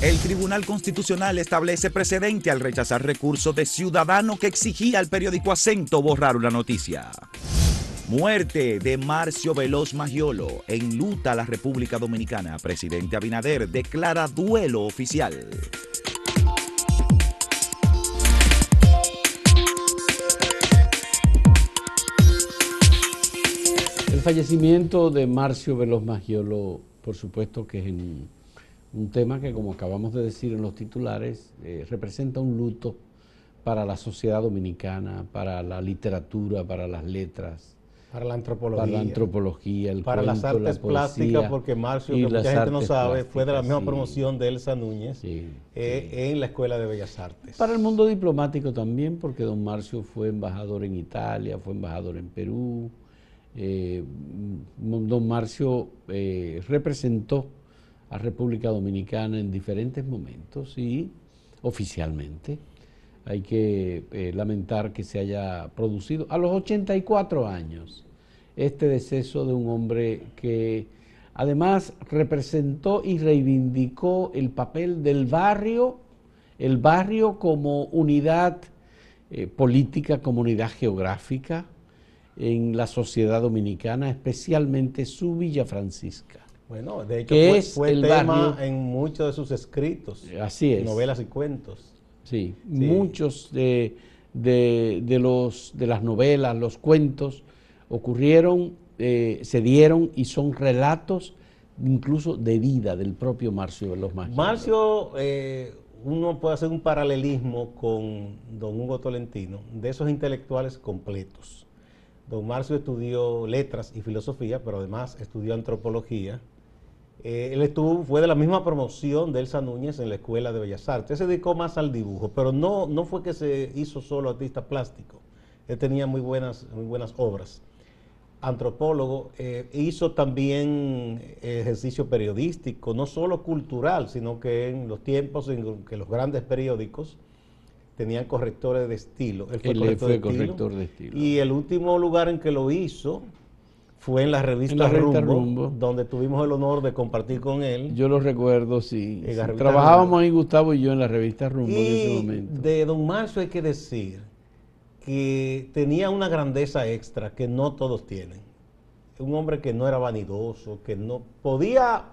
El Tribunal Constitucional establece precedente al rechazar recurso de ciudadano que exigía al periódico Acento borrar una noticia. Muerte de Marcio Veloz Magiolo. En luta la República Dominicana. Presidente Abinader declara duelo oficial. El fallecimiento de Marcio Veloz Magiolo, por supuesto que es un tema que, como acabamos de decir en los titulares, eh, representa un luto para la sociedad dominicana, para la literatura, para las letras, para la antropología. Para la antropología, el Para las artes plásticas, porque Marcio, que mucha gente no sabe, fue de la misma promoción de Elsa Núñez eh, en la Escuela de Bellas Artes. Para el mundo diplomático también, porque don Marcio fue embajador en Italia, fue embajador en Perú. Eh, don Marcio representó a República Dominicana en diferentes momentos y oficialmente hay que eh, lamentar que se haya producido a los 84 años este deceso de un hombre que además representó y reivindicó el papel del barrio, el barrio como unidad eh, política, como unidad geográfica en la sociedad dominicana, especialmente su Villa Francisca. Bueno, de hecho fue, el tema en muchos de sus escritos, así es. novelas y cuentos. Sí, muchos de, los, de las novelas, los cuentos, ocurrieron, eh, se dieron y son relatos incluso de vida del propio Marcio de los Marcio, eh, uno puede hacer un paralelismo con don Hugo Tolentino, de esos intelectuales completos. Don Marcio estudió letras y filosofía, pero además estudió antropología, eh, él estuvo, fue de la misma promoción de Elsa Núñez en la Escuela de Bellas Artes. se dedicó más al dibujo, pero no, no fue que se hizo solo artista plástico. Él tenía muy buenas, muy buenas obras. Antropólogo, eh, hizo también ejercicio periodístico, no solo cultural, sino que en los tiempos en que los grandes periódicos tenían correctores de estilo. Él fue, corrector de estilo. Y el último lugar en que lo hizo fue en la revista, Rumbo, donde tuvimos el honor de compartir con él. Yo lo recuerdo, sí. Trabajábamos ahí Gustavo y yo en la revista Rumbo en ese momento. De Don Marcio hay que decir que tenía una grandeza extra que no todos tienen. Un hombre que no era vanidoso, que no podía,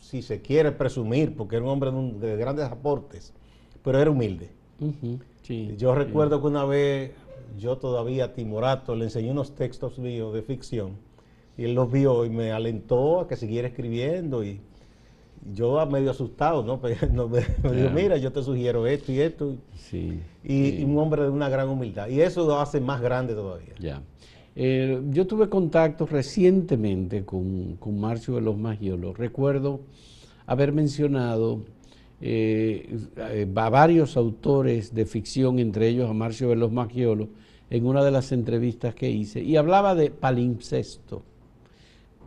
si se quiere presumir, porque era un hombre de, grandes aportes, pero era humilde. yo recuerdo que una vez yo todavía Timorato le enseñé unos textos míos de ficción y él los vio y me alentó a que siguiera escribiendo y yo medio asustado, ¿no? me, dijo, mira, yo te sugiero esto y esto. Sí, y, un hombre de una gran humildad. Y eso lo hace más grande todavía. Ya. Eh, yo tuve contacto recientemente con, con Marcio de los Magiolos. Recuerdo haber mencionado eh, a varios autores de ficción, entre ellos a Marcio de los Magiolos, en una de las entrevistas que hice, y hablaba de palimpsesto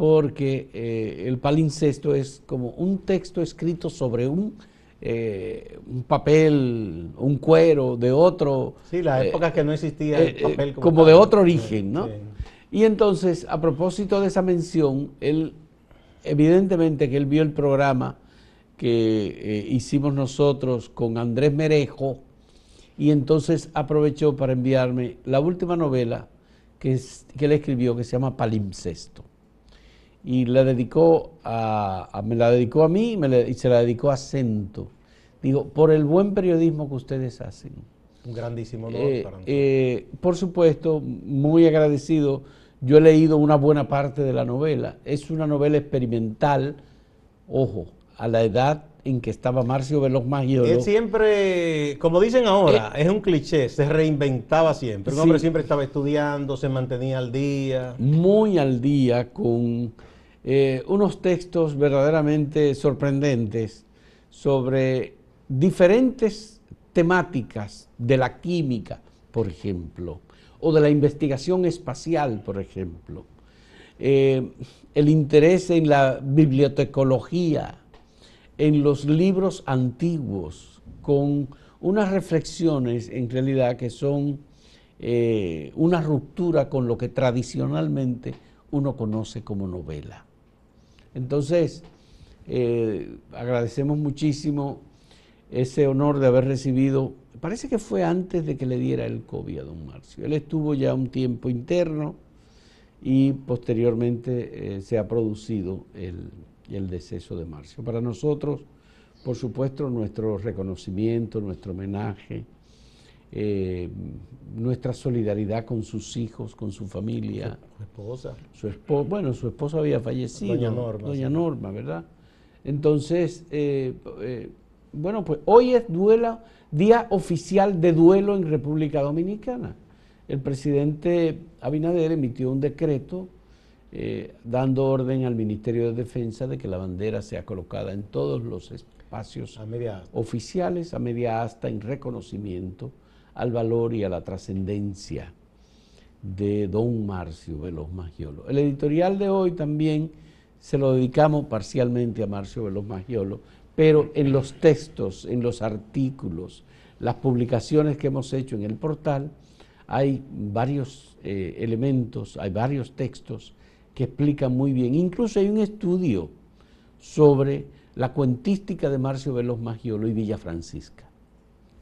porque eh, el palincesto es como un texto escrito sobre un, eh, un papel, un cuero de otro. Sí, las épocas que no existía el papel como, de otro origen, ¿no? Y entonces, a propósito de esa mención, él, evidentemente que él vio el programa que hicimos nosotros con Andrés Merejo, y entonces aprovechó para enviarme la última novela que, que él escribió, que se llama Palimpsesto y la dedicó a, me la dedicó a mí y, se la dedicó a Cento. Digo, por el buen periodismo que ustedes hacen. Un grandísimo honor eh, para eh, Por supuesto, muy agradecido. Yo he leído una buena parte de la novela. Es una novela experimental, ojo, a la edad en que estaba Marcio Veloz Magiolo. Él siempre, como dicen ahora, eh, es un cliché, se reinventaba siempre. Un hombre siempre estaba estudiando, se mantenía al día. Muy al día con eh, unos textos verdaderamente sorprendentes sobre diferentes temáticas de la química, por ejemplo, o de la investigación espacial, por ejemplo. Eh, el interés en la bibliotecología, en los libros antiguos, con unas reflexiones en realidad que son eh, una ruptura con lo que tradicionalmente uno conoce como novela. Entonces, eh, agradecemos muchísimo ese honor de haber recibido, parece que fue antes de que le diera el COVID a don Marcio. Él estuvo ya un tiempo interno y posteriormente eh, se ha producido el, el deceso de Marcio. Para nosotros, por supuesto, nuestro reconocimiento, nuestro homenaje, eh, nuestra solidaridad con sus hijos, con su familia. Su esposa. Su esposa, bueno, su esposa había fallecido. Doña Norma. Doña Norma, ¿verdad? Entonces, eh, eh, bueno, pues hoy es duelo, día oficial de duelo en República Dominicana. El presidente Abinader emitió un decreto dando orden al Ministerio de Defensa de que la bandera sea colocada en todos los espacios oficiales a media asta en reconocimiento al valor y a la trascendencia de don Marcio Veloz Magiolo. El editorial de hoy también se lo dedicamos parcialmente a Marcio Veloz Magiolo, pero en los textos, en los artículos, las publicaciones que hemos hecho en el portal, hay varios eh, elementos, hay varios textos que explican muy bien. Incluso hay un estudio sobre la cuentística de Marcio Veloz Magiolo y Villa Francisca,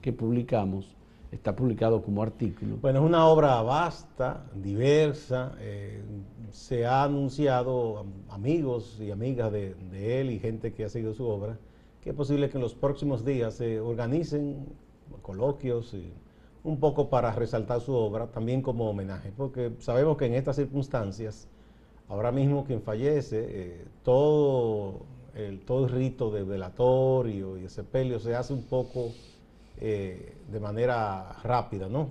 que publicamos está publicado como artículo. Bueno, es una obra vasta, diversa, eh, se ha anunciado amigos y amigas de, él y gente que ha seguido su obra, que es posible que en los próximos días se organicen coloquios y un poco para resaltar su obra, también como homenaje, porque sabemos que en estas circunstancias, ahora mismo quien fallece, eh, todo, el, todo el rito de velatorio y de sepelio se hace un poco eh, de manera rápida, ¿no?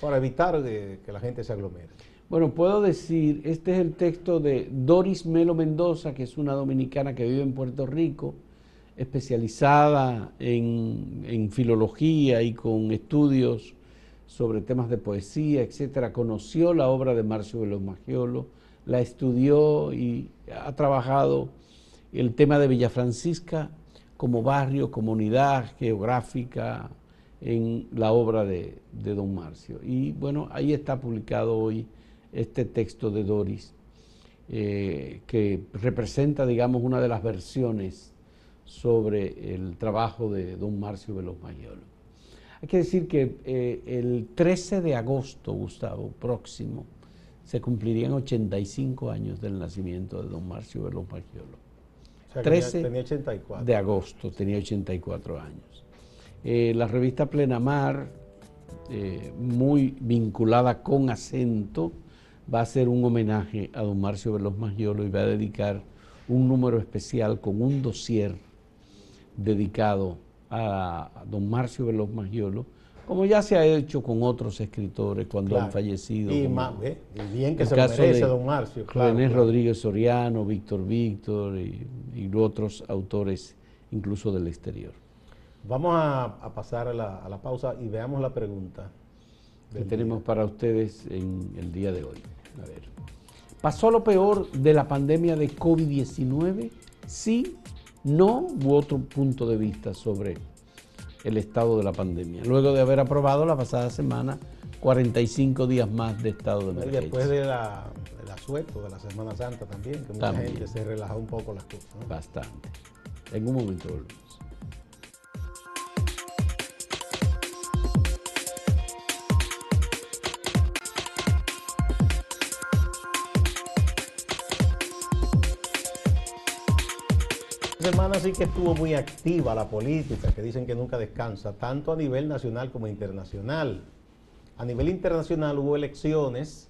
Para evitar que la gente se aglomere. Bueno, puedo decir, este es el texto de Doris Melo Mendoza, que es una dominicana que vive en Puerto Rico, especializada en, en filología y con estudios sobre temas de poesía, etcétera. Conoció la obra de Marcio Veloz Magiolo, la estudió y ha trabajado el tema de Villa Francisca como barrio, comunidad geográfica en la obra de, don Marcio. Y bueno, ahí está publicado hoy este texto de Doris, eh, que representa, digamos, una de las versiones sobre el trabajo de don Marcio Veloz Mayolo. Hay que decir que eh, el 13 de agosto, Gustavo, próximo, se cumplirían 85 años del nacimiento de don Marcio Veloz Mayolo. 13 de agosto, tenía 84 años. Eh, la revista Plenamar, eh, muy vinculada con acento, va a hacer un homenaje a don Marcio Veloz Magiolo y va a dedicar un número especial con un dossier dedicado a, don Marcio Veloz Magiolo, como ya se ha hecho con otros escritores cuando han fallecido. Y, más, eh, bien que se lo merece don Marcio. René Rodríguez Soriano, Víctor Víctor y, otros autores incluso del exterior. Vamos a, pasar a la, pausa y veamos la pregunta. Que tenemos para ustedes en el día de hoy. A ver. ¿Pasó lo peor de la pandemia de COVID-19? Sí, no u otro punto de vista sobre el estado de la pandemia, luego de haber aprobado la pasada semana 45 días más de estado de emergencia. Y después de la, del asueto de la Semana Santa también, que mucha gente se relajó un poco las cosas. Bastante. En un momento volvemos. Semana sí que estuvo muy activa la política, que dicen que nunca descansa, tanto a nivel nacional como internacional. A nivel internacional hubo elecciones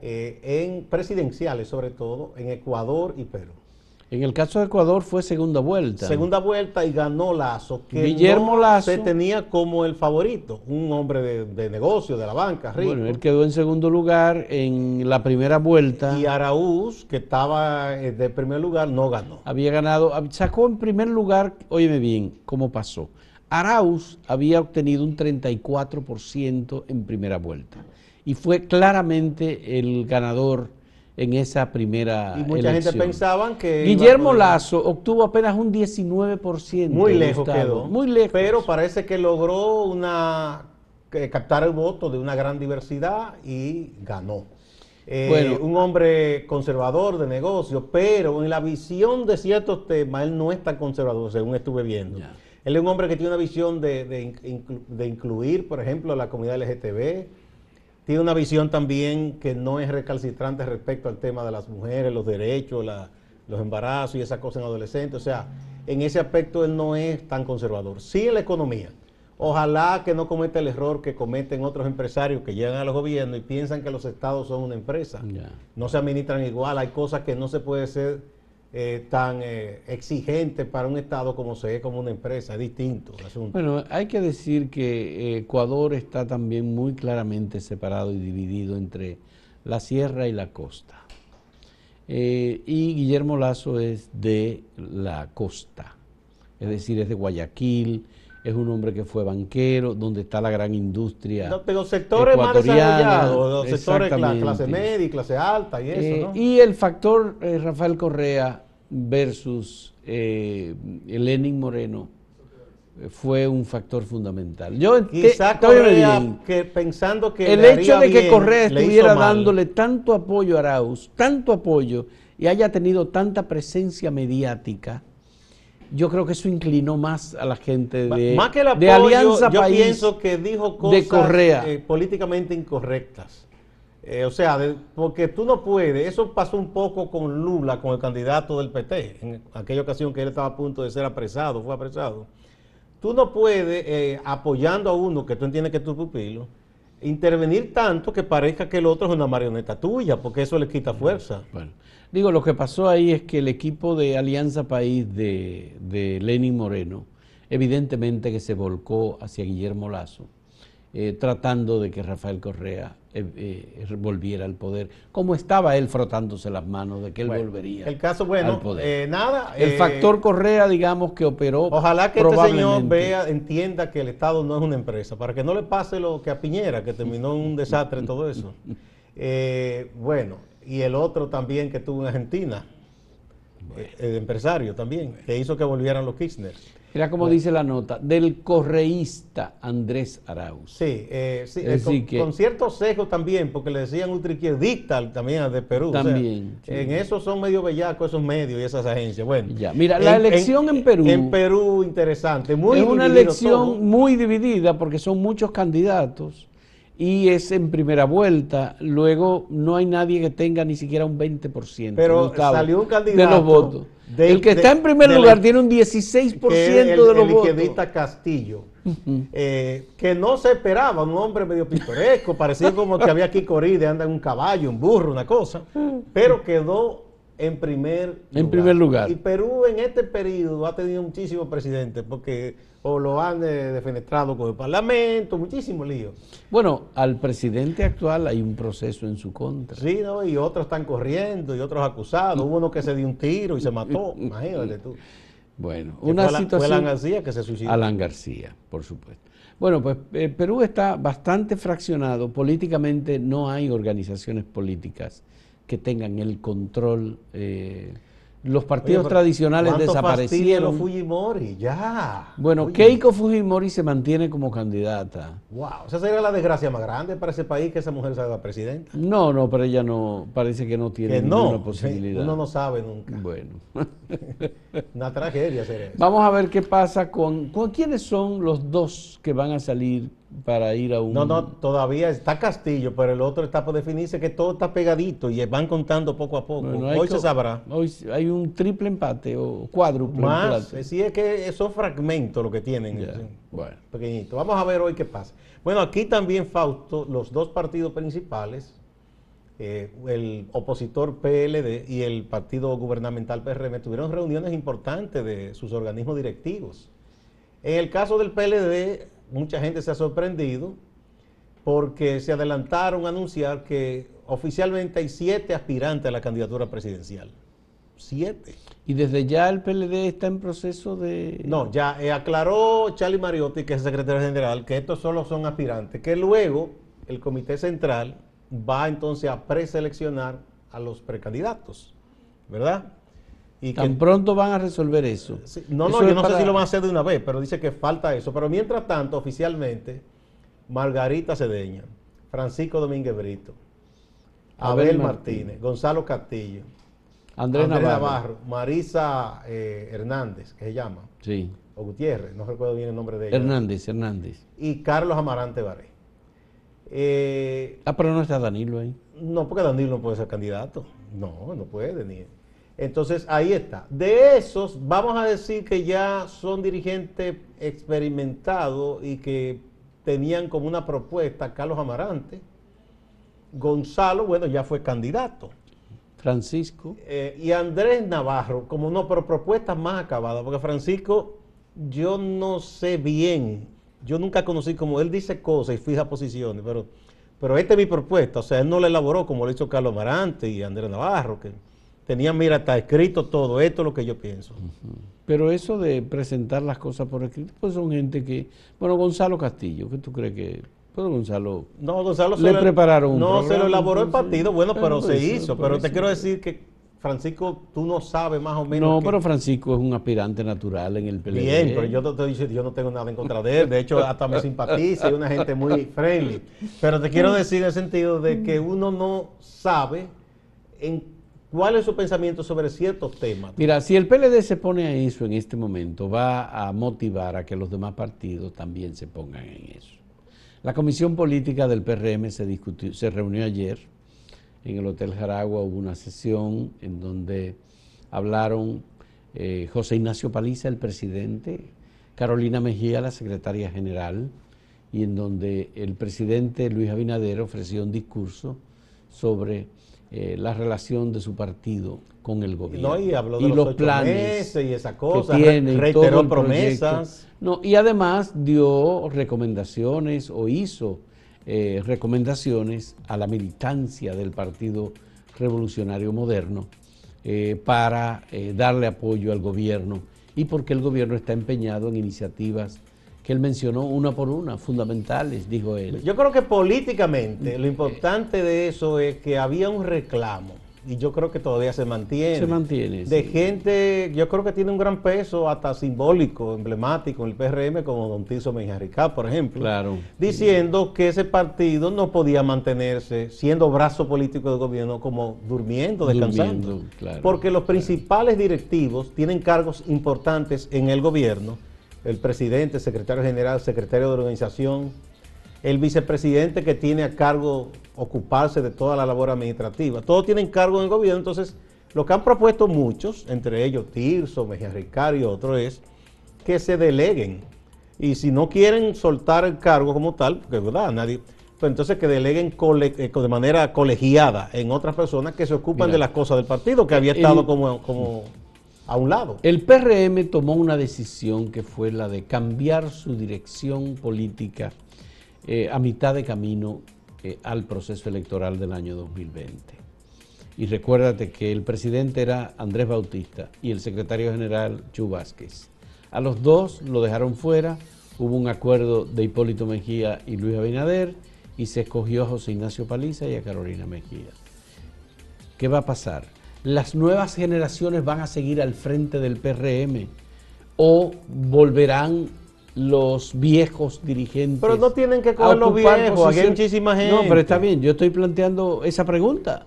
eh, en presidenciales, sobre todo, en Ecuador y Perú. En el caso de Ecuador fue segunda vuelta. Segunda vuelta y ganó Lazo, que Guillermo Lazo, se tenía como el favorito, un hombre de, de negocio, de la banca, rico. Bueno, él quedó en segundo lugar en la primera vuelta. Y Araúz, que estaba eh, de primer lugar, no ganó. Había ganado, sacó en primer lugar, óyeme bien, cómo pasó. Arauz había obtenido un 34% en primera vuelta y fue claramente el ganador en esa primera Y mucha gente pensaba que... Guillermo Lazo obtuvo apenas un 19%. Muy lejos quedó. Muy lejos. Pero parece que logró una captar el voto de una gran diversidad y ganó. Eh, un hombre conservador de negocio, pero en la visión de ciertos temas él no es tan conservador, según estuve viendo. Él es un hombre que tiene una visión de, incluir, por ejemplo, a la comunidad LGTB. Tiene una visión también que no es recalcitrante respecto al tema de las mujeres, los derechos, los embarazos y esas cosas en adolescentes. O sea, en ese aspecto él no es tan conservador. Sí en la economía. Ojalá que no cometa el error que cometen otros empresarios que llegan a los gobiernos y piensan que los estados son una empresa. No se administran igual. Hay cosas que no se puede ser eh, tan eh, exigente para un estado como se es como una empresa. Es distinto. Bueno, hay que decir que Ecuador está también muy claramente separado y dividido entre la sierra y la costa. Eh, y Guillermo Lazo es de la costa, es decir, es de Guayaquil, es un hombre que fue banquero, donde está la gran industria. No, pero sectores más desarrollados, sectores de clase media y clase alta y eso. Eh, y el factor eh, Rafael Correa versus Lenin Moreno fue un factor fundamental. Yo Quizá Correa, que pensando que el hecho de que Correa estuviera dándole tanto apoyo a Arauz, tanto apoyo y haya tenido tanta presencia mediática, yo creo que eso inclinó más a la gente de, más que el apoyo, Alianza yo pienso que dijo cosas de Correa. Eh, políticamente incorrectas. Eh, o sea, porque tú no puedes, eso pasó un poco con Lula, con el candidato del PT, en aquella ocasión que él estaba a punto de ser apresado, fue apresado tú no puedes, eh, apoyando a uno que tú entiendes que es tu pupilo, intervenir tanto que parezca que el otro es una marioneta tuya, porque eso le quita fuerza. Bueno, digo, lo que pasó ahí es que el equipo de Alianza País de, de Lenin Moreno, evidentemente que se volcó hacia Guillermo Lazo, eh, tratando de que Rafael Correa eh, eh, volviera al poder, como estaba él frotándose las manos de que él volvería el caso, bueno, al poder. nada. El factor Correa, digamos, que operó. Ojalá que este señor vea, entienda que el Estado no es una empresa, para que no le pase lo que a Piñera, que terminó en un desastre todo eso. bueno, y el otro también que tuvo en Argentina, el empresario también, que hizo que volvieran los Kirchner. Mira cómo dice la nota, del correísta Andrés Arauz. Sí, eh, sí eh, con, cierto sesgo también, porque le decían ultraizquierdista también de Perú. También. En eso son medio bellacos esos medios y esas agencias. Bueno, ya. Mira, la elección en, Perú. En Perú, interesante. Muy es una elección muy dividida porque son muchos candidatos y es en primera vuelta. Luego no hay nadie que tenga ni siquiera un 20%. Pero salió un candidato de los votos el que está en primer lugar tiene un 16% de los votos. El Castillo, eh, que no se esperaba, un hombre medio pintoresco, parecía como que había aquí corrida, anda en un caballo, un burro, una cosa, pero quedó en primer en primer lugar. Y Perú en este periodo ha tenido muchísimos presidentes, porque o lo han eh, defenestrado con el Parlamento, muchísimo lío. Bueno, al presidente actual hay un proceso en su contra. Sí, ¿no? y otros están corriendo y otros acusados. Hubo uno que se dio un tiro y se mató, imagínate tú. Bueno, una situación... Fue Alan García que se suicidó. Alan García, por supuesto. Bueno, pues eh, Perú está bastante fraccionado. Políticamente no hay organizaciones políticas que tengan el control eh, los partidos tradicionales desaparecieron. Fujimori, ya. Bueno, Keiko Fujimori se mantiene como candidata. Wow, esa sería la desgracia más grande para ese país que esa mujer sea presidenta. No, no, pero ella no, parece que no tiene ninguna posibilidad. Uno no sabe nunca. Bueno. Una tragedia sería eso. Vamos a ver qué pasa con, con quiénes son los dos que van a salir para ir a un... No, no, todavía está Castillo, pero el otro está por definirse que todo está pegadito y van contando poco a poco. hoy se sabrá. Hoy hay un triple empate o cuádruple Más, sí es que esos fragmentos lo que tienen. bueno. Pequeñito. Vamos a ver hoy qué pasa. Bueno, aquí también, Fausto, los dos partidos principales, eh, el opositor PLD y el partido gubernamental PRM, tuvieron reuniones importantes de sus organismos directivos. En el caso del PLD, mucha gente se ha sorprendido porque se adelantaron a anunciar que oficialmente hay siete aspirantes a la candidatura presidencial. Siete. Y desde ya el PLD está en proceso de... No, ya eh, aclaró Charlie Mariotti, que es el secretario general, que estos solo son aspirantes, que luego el Comité Central va entonces a preseleccionar a los precandidatos, ¿verdad? Y Tan pronto van a resolver eso. no, no, yo no sé si lo van a hacer de una vez, pero dice que falta eso. Pero mientras tanto, oficialmente, Margarita Cedeña, Francisco Domínguez Brito, Abel, Martínez, Gonzalo Castillo, Andrés, Andrés Navarro. Navarro, Marisa eh, Hernández, que se llama, Sí. o Gutiérrez, no recuerdo bien el nombre de ella, Hernández, Hernández. y Carlos Amarante Baré. Eh, Ah, pero no está Danilo ahí. no, porque Danilo no puede ser candidato. No, no puede ni. Entonces, ahí está. De esos, vamos a decir que ya son dirigentes experimentados y que tenían como una propuesta Carlos Amarante. Gonzalo, bueno, ya fue candidato. Francisco. Eh, y Andrés Navarro, como no, pero propuestas más acabadas, porque Francisco, yo no sé bien, yo nunca conocí como él dice cosas y fija posiciones, pero, pero esta es mi propuesta, o sea, él no la elaboró como lo hizo Carlos Marante y Andrés Navarro, que tenían, mira, está escrito todo, esto es lo que yo pienso. Pero eso de presentar las cosas por escrito, pues son gente que. Bueno, Gonzalo Castillo, ¿qué tú crees que.? Pues Gonzalo. No, Gonzalo Le lo- prepararon un No, se lo elaboró el partido, bueno, pero por se eso, hizo, pero te eso. quiero decir que, Francisco, tú no sabes más o menos. No, que- pero Francisco es un aspirante natural en el PLD. Bien, pero yo te estoy yo no tengo nada en contra de él. De hecho, hasta me simpatiza, es una gente muy friendly. Pero te quiero decir en el sentido de que uno no sabe en cuál es su pensamiento sobre ciertos temas. Mira, si el PLD se pone a eso en este momento, va a motivar a que los demás partidos también se pongan en eso. La comisión política del PRM se, discutió, se reunió ayer en el Hotel Jaragua, hubo una sesión en donde hablaron eh, José Ignacio Paliza, el presidente, Carolina Mejía, la secretaria general, y en donde el presidente Luis Abinader ofreció un discurso sobre eh, la relación de su partido con el gobierno. No, y habló de los ocho meses y esa cosa, que tiene reiteró todo promesas. No, y además dio recomendaciones o hizo eh, recomendaciones a la militancia del Partido Revolucionario Moderno eh, para darle apoyo al gobierno y porque el gobierno está empeñado en iniciativas que él mencionó una por una, fundamentales, dijo él. Yo creo que políticamente lo importante de eso es que había un reclamo y yo creo que todavía se mantiene. Se mantiene, De sí. gente, yo creo que tiene un gran peso, hasta simbólico, emblemático en el PRM, como Don Tiso Ricá, por ejemplo. Claro. Diciendo que ese partido no podía mantenerse siendo brazo político del gobierno como durmiendo, descansando. Durmiendo, claro, Porque los principales directivos tienen cargos importantes en el gobierno. El presidente, secretario general, secretario de organización, el vicepresidente que tiene a cargo ocuparse de toda la labor administrativa. Todos tienen cargo en el gobierno, entonces lo que han propuesto muchos, entre ellos Tirso, Mejía Ricardo y otros, es que se deleguen. Y si no quieren soltar el cargo como tal, porque es verdad, nadie, pues entonces que deleguen eh, de manera colegiada en otras personas que se ocupan Mira, de las cosas del partido, que había el- estado como, como a un lado. El PRM tomó una decisión que fue la de cambiar su dirección política eh, a mitad de camino eh, al proceso electoral del año 2020. Y recuérdate que el presidente era Andrés Bautista y el secretario general Chu Vázquez. A los dos lo dejaron fuera, hubo un acuerdo de Hipólito Mejía y Luis Abinader y se escogió a José Ignacio Paliza y a Carolina Mejía. ¿Qué va a pasar? ¿Las nuevas generaciones van a seguir al frente del PRM o volverán los viejos dirigentes? Pero no tienen que coger los viejos, aquí hay muchísima No, pero está gente. bien, yo estoy planteando esa pregunta.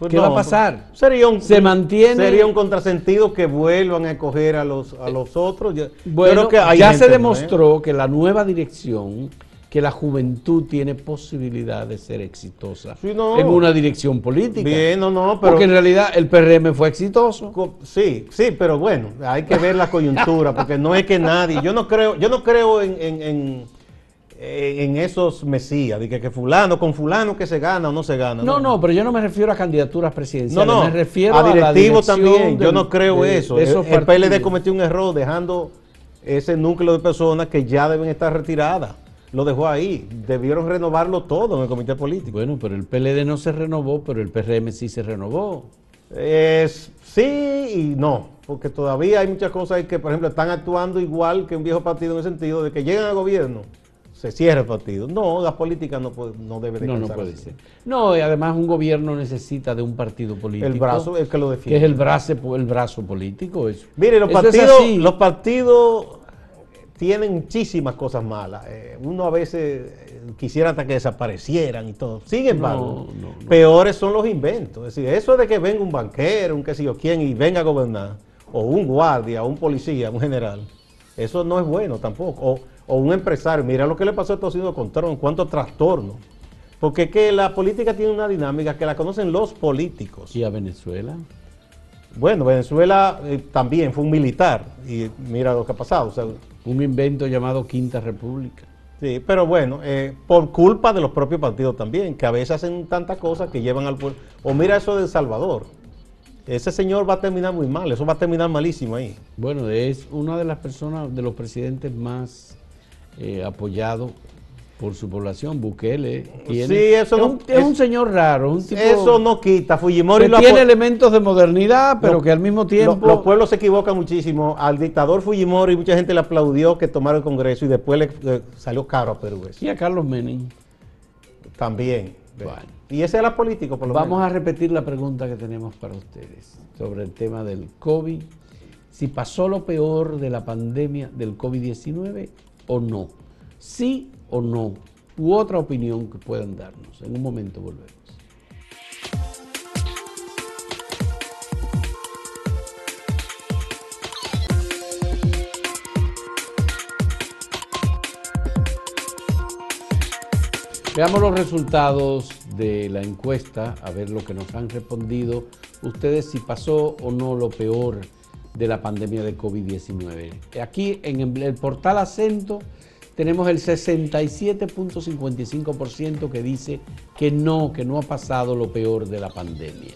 Pues ¿Qué no, va a pasar? Sería un, Se mantiene- Sería un contrasentido que vuelvan a escoger a los, a los otros. Yo- yo Bueno, creo que hay ya gente, se ¿no, eh? demostró que la nueva dirección, que la juventud tiene posibilidad de ser exitosa Sí, no. en una dirección política. Bien, no, no, pero... Porque en realidad el PRM fue exitoso. Sí, sí, pero bueno, hay que ver la coyuntura, porque no es que nadie, yo no creo, yo no creo en, en, en- en esos mesías, de que, que fulano, con fulano que se gana o no se gana. No, no, pero yo no me refiero a candidaturas No, presidenciales, no, me refiero a directivos también, yo no creo de- eso. de El, PLD cometió un error dejando ese núcleo de personas que ya deben estar retiradas. Lo dejó ahí, debieron renovarlo todo en el comité político. Bueno, pero el PLD no se renovó, pero el PRM sí se renovó. Es, sí y no, porque todavía hay muchas cosas que, por ejemplo, están actuando igual que un viejo partido en el sentido de que llegan al gobierno, se cierra el partido. No, la política no, puede, no debe No, no puede así. ser. No, y además un gobierno necesita de un partido político. El brazo es que lo que defiende. es el brazo, el brazo político. Eso. Mire, los Eso partidos, los partidos tienen muchísimas cosas malas. Eh, uno a veces eh, quisiera hasta que desaparecieran y todo. Sin embargo, peores son los inventos. Es decir, eso de que venga un banquero, un qué sé yo quién, y venga a gobernar, o un guardia, o un policía, un general, eso no es bueno tampoco. O, un empresario, mira lo que le pasó a Estados Unidos con Trump, cuánto trastorno. Porque es que la política tiene una dinámica que la conocen los políticos. ¿Y a Venezuela? Bueno, Venezuela eh, también fue un militar y mira lo que ha pasado. un invento llamado Quinta República. Sí, pero bueno, eh, por culpa de los propios partidos también, que a veces hacen tantas cosas que llevan al pueblo. O mira eso de El Salvador. Ese señor va a terminar muy mal, eso va a terminar malísimo ahí. Bueno, es una de las personas, de los presidentes más eh, apoyados por su población, Bukele. Tiene, sí, eso es, un, es, un, señor raro. Un tipo eso no quita. Fujimori que tiene elementos de modernidad, pero que al mismo tiempo. los pueblos se equivocan muchísimo. Al dictador Fujimori, mucha gente le aplaudió que tomara el Congreso y después le, salió caro a Perú. Y a Carlos Menem. También. Y ese era político, por lo Vamos a repetir la pregunta que tenemos para ustedes sobre el tema del COVID. Si pasó lo peor de la pandemia del COVID-19 o no. Sí o no, u otra opinión que puedan darnos. En un momento volvemos. Veamos los resultados de la encuesta, a ver lo que nos han respondido ustedes si pasó o no lo peor de la pandemia de COVID-19. Aquí en el portal Acento tenemos el 67.55% que dice que no, que no ha pasado lo peor de la pandemia.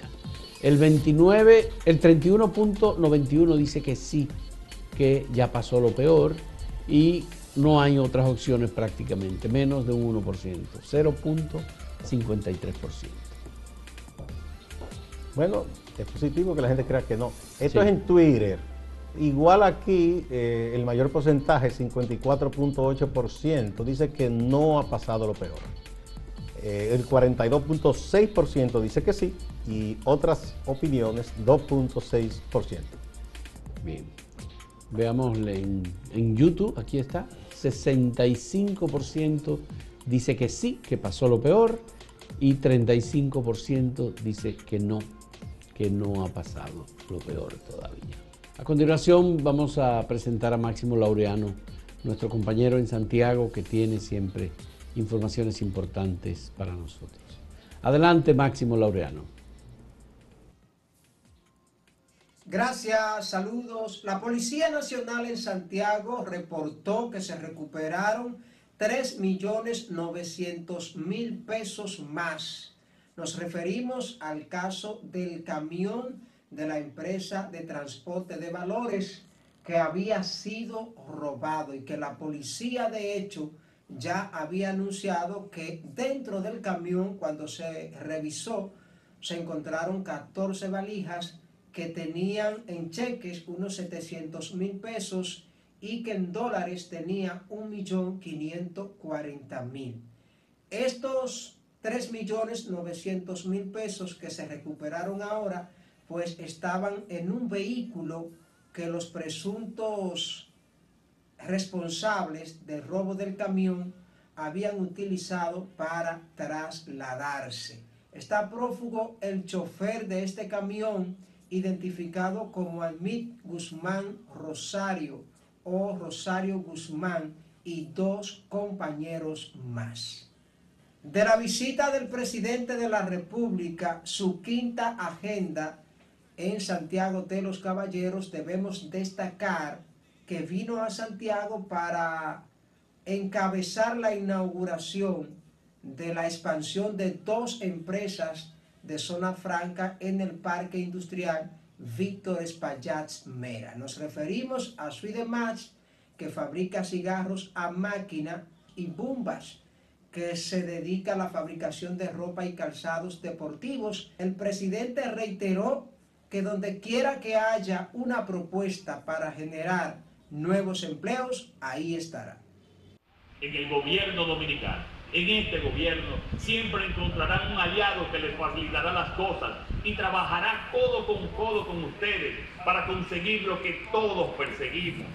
El 29, el 31.91 dice que sí, que ya pasó lo peor y no hay otras opciones prácticamente, menos de un 1%, 0.53%. Bueno, es positivo que la gente crea que no. Esto es en Twitter. Igual aquí, eh, el mayor porcentaje, 54.8%, dice que no ha pasado lo peor. Eh, el 42.6% dice que sí y otras opiniones 2.6%. Bien. Veámosle en, en YouTube, aquí está. 65% dice que sí, que pasó lo peor y 35% dice que no, que no ha pasado lo peor todavía. A continuación vamos a presentar a Máximo Laureano, nuestro compañero en Santiago que tiene siempre informaciones importantes para nosotros. Adelante Máximo Laureano. Gracias, saludos. La Policía Nacional en Santiago reportó que se recuperaron 3.900.000 pesos más. Nos referimos al caso del camión de la empresa de transporte de valores que había sido robado y que la policía de hecho ya había anunciado que dentro del camión cuando se revisó se encontraron 14 valijas que tenían en cheques unos 700 mil pesos y que en dólares tenía 1.540.000. Estos 3.900.000 pesos que se recuperaron ahora pues estaban en un vehículo que los presuntos responsables del robo del camión habían utilizado para trasladarse. Está prófugo el chofer de este camión, identificado como Almit Guzmán Rosario o Rosario Guzmán y dos compañeros más. De la visita del presidente de la República, su quinta agenda en Santiago de los Caballeros, debemos destacar que vino a Santiago para encabezar la inauguración de la expansión de dos empresas de zona franca en el parque industrial Víctor Espaillat Mera. Nos referimos a Match, que fabrica cigarros a máquina, y Bumbas, que se dedica a la fabricación de ropa y calzados deportivos. El presidente reiteró que donde quiera que haya una propuesta para generar nuevos empleos, ahí estará. En el gobierno dominicano, en este gobierno, siempre encontrarán un aliado que les facilitará las cosas y trabajará codo con codo con ustedes para conseguir lo que todos perseguimos.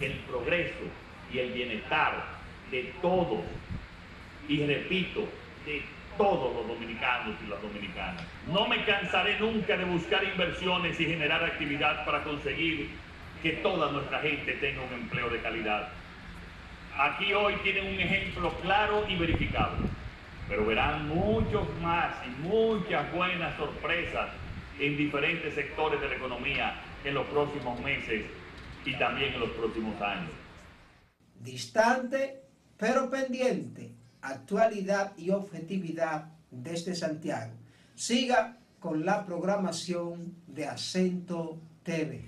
el progreso y el bienestar de todos, y repito, de todos los dominicanos y las dominicanas. No me cansaré nunca de buscar inversiones y generar actividad para conseguir que toda nuestra gente tenga un empleo de calidad. Aquí hoy tienen un ejemplo claro y verificable, pero verán muchos más y muchas buenas sorpresas en diferentes sectores de la economía en los próximos meses y también en los próximos años. Distante, pero pendiente, actualidad y objetividad desde Santiago. Siga con la programación de Acento TV.